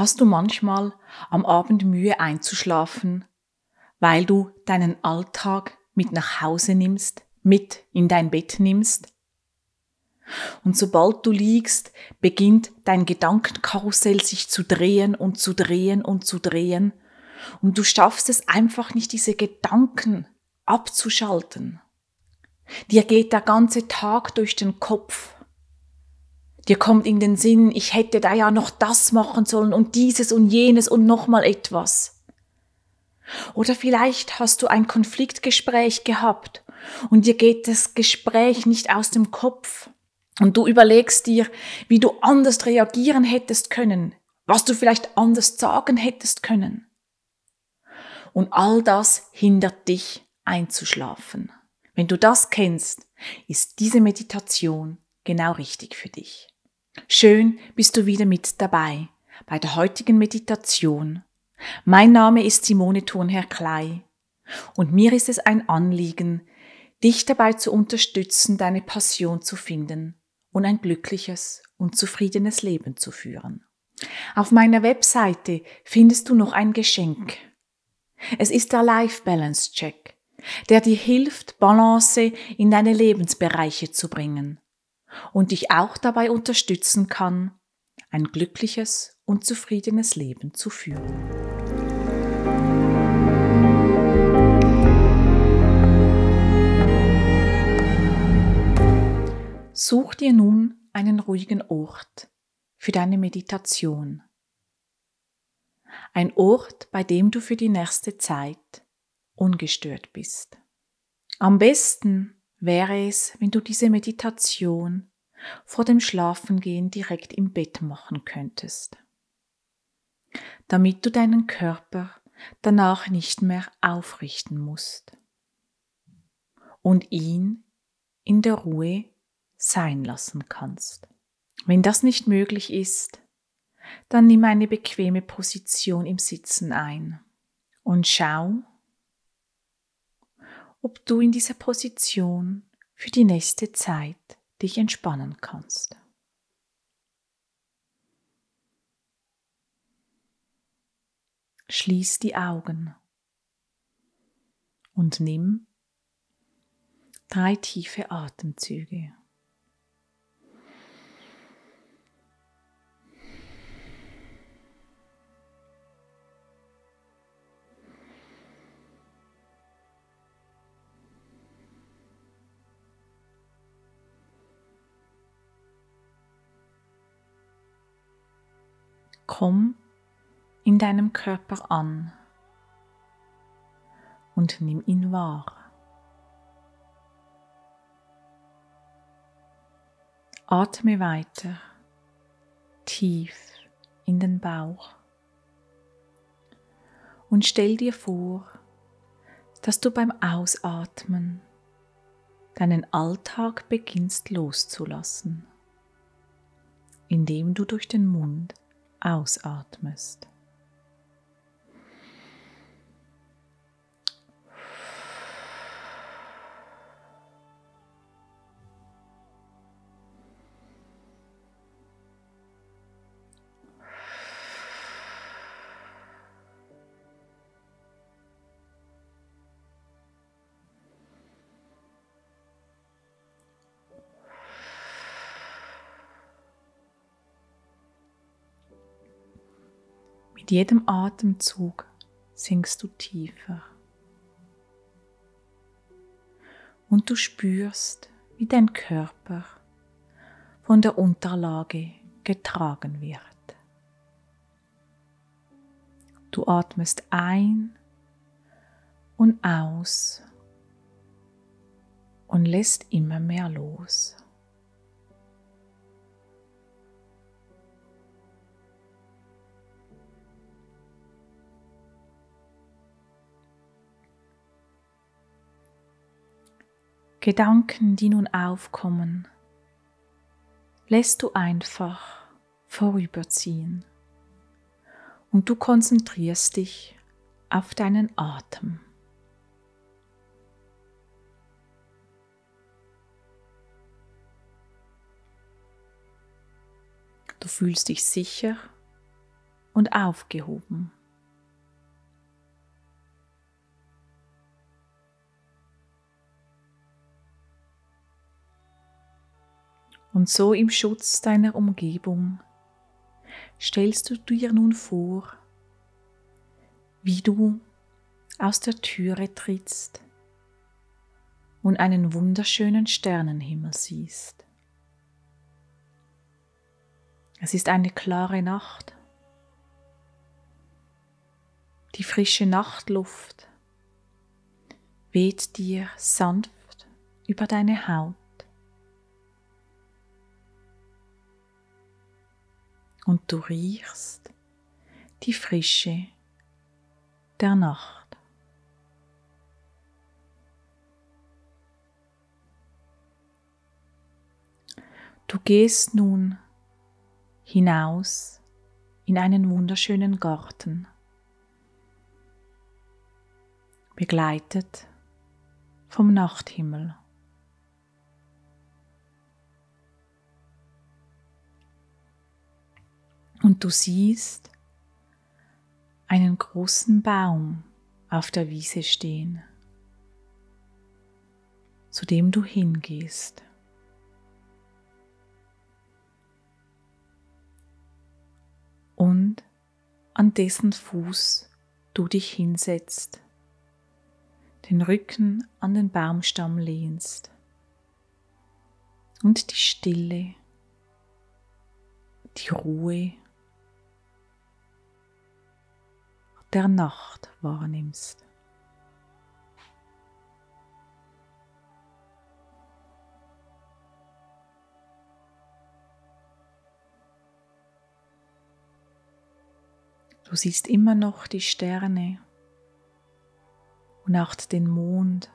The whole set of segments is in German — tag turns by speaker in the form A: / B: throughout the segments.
A: Hast du manchmal am Abend Mühe einzuschlafen, weil du deinen Alltag mit nach Hause nimmst, mit in dein Bett nimmst? Und sobald du liegst, beginnt dein Gedankenkarussell sich zu drehen und zu drehen und zu drehen. Und du schaffst es einfach nicht, diese Gedanken abzuschalten. Dir geht der ganze Tag durch den Kopf. Dir kommt in den Sinn, ich hätte da ja noch das machen sollen und dieses und jenes und nochmal etwas. Oder vielleicht hast du ein Konfliktgespräch gehabt und dir geht das Gespräch nicht aus dem Kopf. Und du überlegst dir, wie du anders reagieren hättest können, was du vielleicht anders sagen hättest können. Und all das hindert dich einzuschlafen. Wenn du das kennst, ist diese Meditation genau richtig für dich. Schön bist du wieder mit dabei bei der heutigen Meditation. Mein Name ist Simone Thurnherr Klei und mir ist es ein Anliegen, dich dabei zu unterstützen, deine Passion zu finden und ein glückliches und zufriedenes Leben zu führen. Auf meiner Webseite findest du noch ein Geschenk. Es ist der Life Balance Check, der dir hilft, Balance in deine Lebensbereiche zu bringen und dich auch dabei unterstützen kann, ein glückliches und zufriedenes Leben zu führen. Such dir nun einen ruhigen Ort für deine Meditation. Ein Ort, bei dem du für die nächste Zeit ungestört bist. Am besten wäre es, wenn du diese Meditation vor dem Schlafengehen direkt im Bett machen könntest, damit du deinen Körper danach nicht mehr aufrichten musst und ihn in der Ruhe sein lassen kannst. Wenn das nicht möglich ist, dann nimm eine bequeme Position im Sitzen ein und schau, ob du in dieser Position für die nächste Zeit dich entspannen kannst. Schließ die Augen und nimm drei tiefe Atemzüge. Komm in deinem Körper an und nimm ihn wahr. Atme weiter tief in den Bauch und stell dir vor, dass du beim Ausatmen deinen Alltag beginnst loszulassen, indem du durch den Mund ausatmest. Mit jedem Atemzug sinkst du tiefer. Und du spürst, wie dein Körper von der Unterlage getragen wird. Du atmest ein und aus und lässt immer mehr los. Gedanken, die nun aufkommen, lässt du einfach vorüberziehen und du konzentrierst dich auf deinen Atem. Du fühlst dich sicher und aufgehoben. Und so im Schutz deiner Umgebung stellst du dir nun vor, wie du aus der Türe trittst und einen wunderschönen Sternenhimmel siehst. Es ist eine klare Nacht. Die frische Nachtluft weht dir sanft über deine Haut. Und du riechst die Frische der Nacht. Du gehst nun hinaus in einen wunderschönen Garten, begleitet vom Nachthimmel. Und du siehst einen großen Baum auf der Wiese stehen, zu dem du hingehst. Und an dessen Fuß du dich hinsetzt, den Rücken an den Baumstamm lehnst und die Stille, die Ruhe der Nacht wahrnimmst. Du siehst immer noch die Sterne und auch den Mond,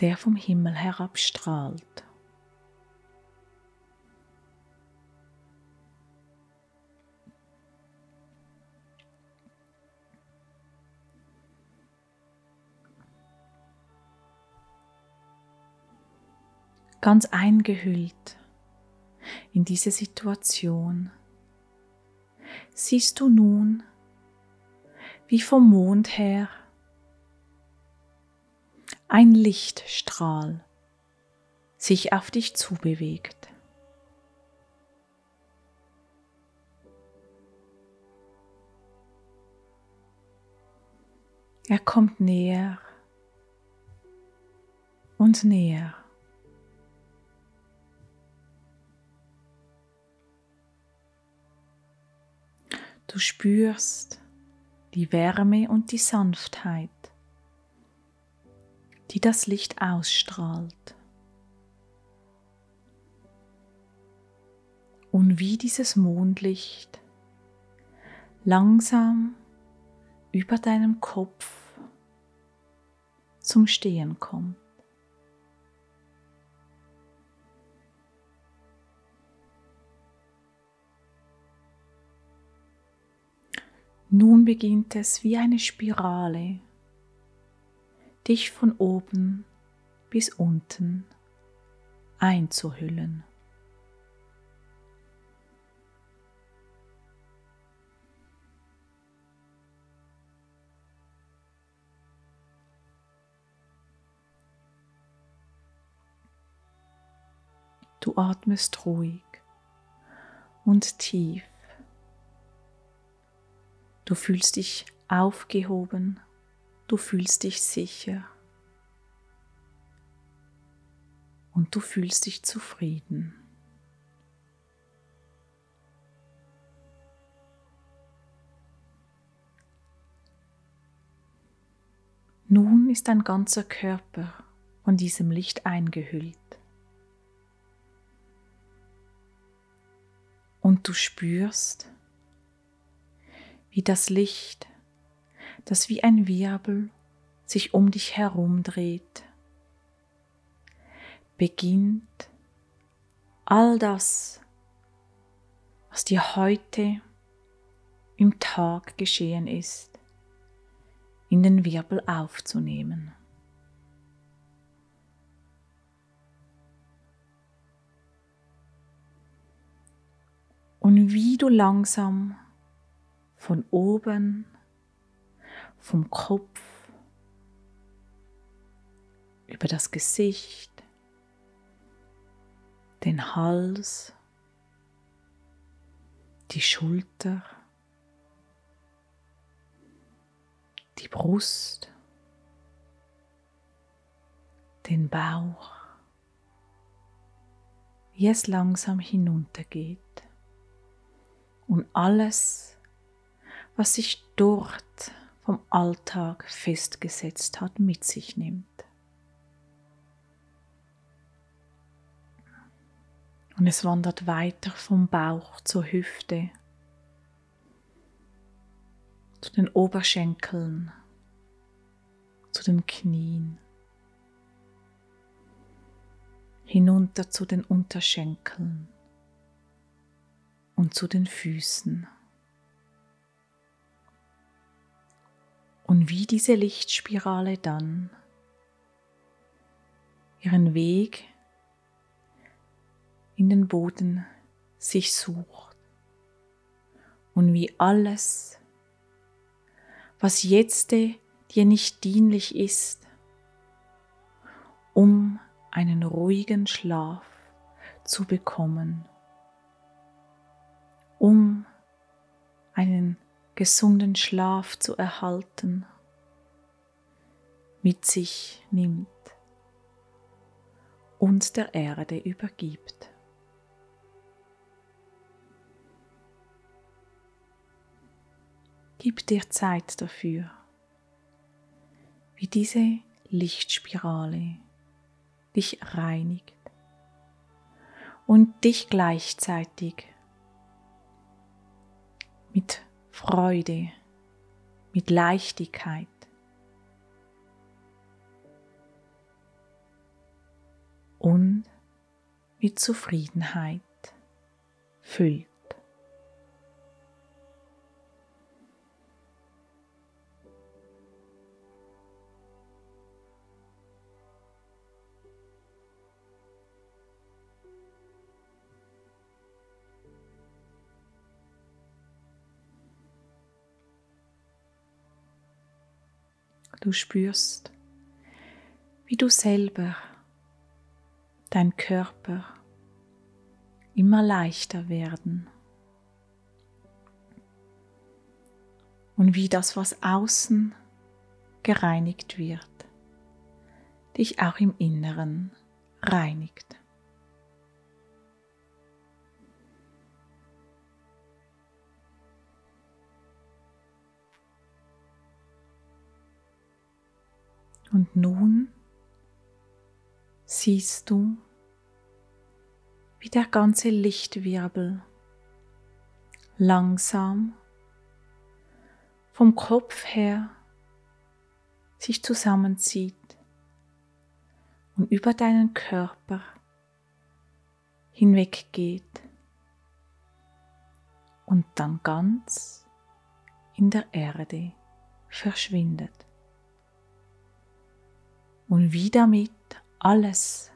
A: der vom Himmel herabstrahlt. Ganz eingehüllt in diese Situation, siehst du nun, wie vom Mond her ein Lichtstrahl sich auf dich zubewegt. Er kommt näher und näher. Du spürst die Wärme und die Sanftheit, die das Licht ausstrahlt. Und wie dieses Mondlicht langsam über deinem Kopf zum Stehen kommt. Nun beginnt es wie eine Spirale, dich von oben bis unten einzuhüllen. Du atmest ruhig und tief Du fühlst dich aufgehoben, du fühlst dich sicher und du fühlst dich zufrieden. Nun ist dein ganzer Körper von diesem Licht eingehüllt. Und du spürst, wie das Licht, das wie ein Wirbel sich um dich herum dreht, beginnt all das, was dir heute im Tag geschehen ist, in den Wirbel aufzunehmen. Und wie du langsam von oben, vom Kopf, über das Gesicht, den Hals, die Schulter, die Brust, den Bauch, wie es langsam hinuntergeht. Und alles, was sich dort vom Alltag festgesetzt hat, mit sich nimmt. Und es wandert weiter vom Bauch zur Hüfte, zu den Oberschenkeln, zu den Knien, hinunter zu den Unterschenkeln und zu den Füßen. Und wie diese Lichtspirale dann ihren Weg in den Boden sich sucht. Und wie alles, was jetzt dir nicht dienlich ist, um einen ruhigen Schlaf zu bekommen, um einen gesunden Schlaf zu erhalten, mit sich nimmt und der Erde übergibt. Gib dir Zeit dafür, wie diese Lichtspirale dich reinigt und dich gleichzeitig mit Freude, mit Leichtigkeit und mit Zufriedenheit füllt. Du spürst, wie du selber, dein Körper immer leichter werden. Und wie das, was außen gereinigt wird, dich auch im Inneren reinigt. Und nun siehst du, wie der ganze Lichtwirbel langsam vom Kopf her sich zusammenzieht und über deinen Körper hinweggeht. Und dann ganz in der Erde verschwindet und wie damit alles,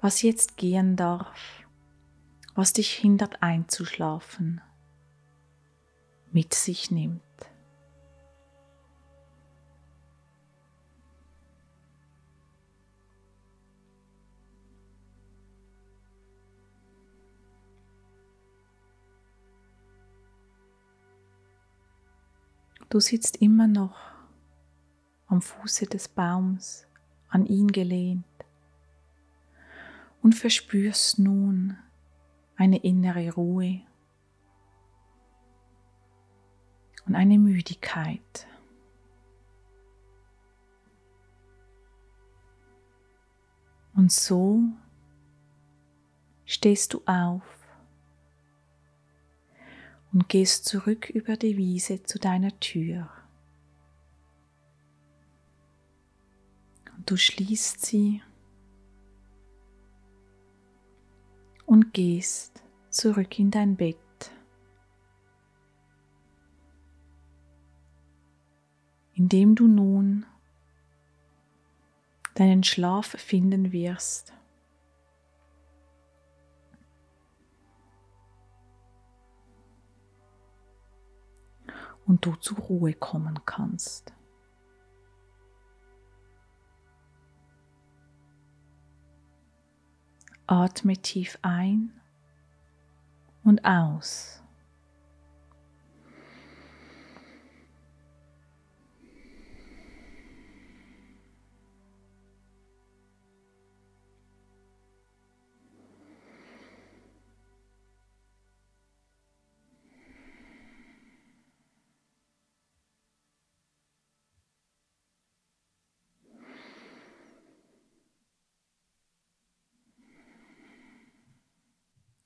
A: was jetzt gehen darf, was dich hindert einzuschlafen, mit sich nimmt. Du sitzt immer noch am Fuße des Baums an ihn gelehnt und verspürst nun eine innere Ruhe und eine Müdigkeit. Und so stehst du auf und gehst zurück über die Wiese zu deiner Tür. du schließt sie und gehst zurück in dein Bett. indem du nun deinen Schlaf finden wirst. Und du zur Ruhe kommen kannst. Atme tief ein und aus.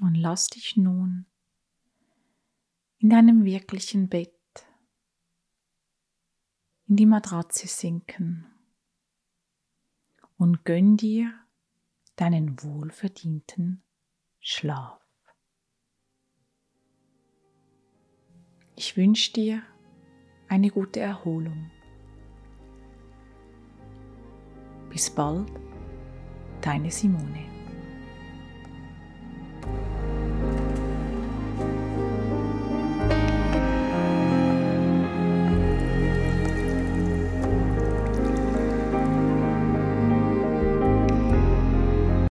A: Und lass dich nun in deinem wirklichen Bett in die Matratze sinken und gönn dir deinen wohlverdienten Schlaf. Ich wünsche dir eine gute Erholung. Bis bald, deine Simone.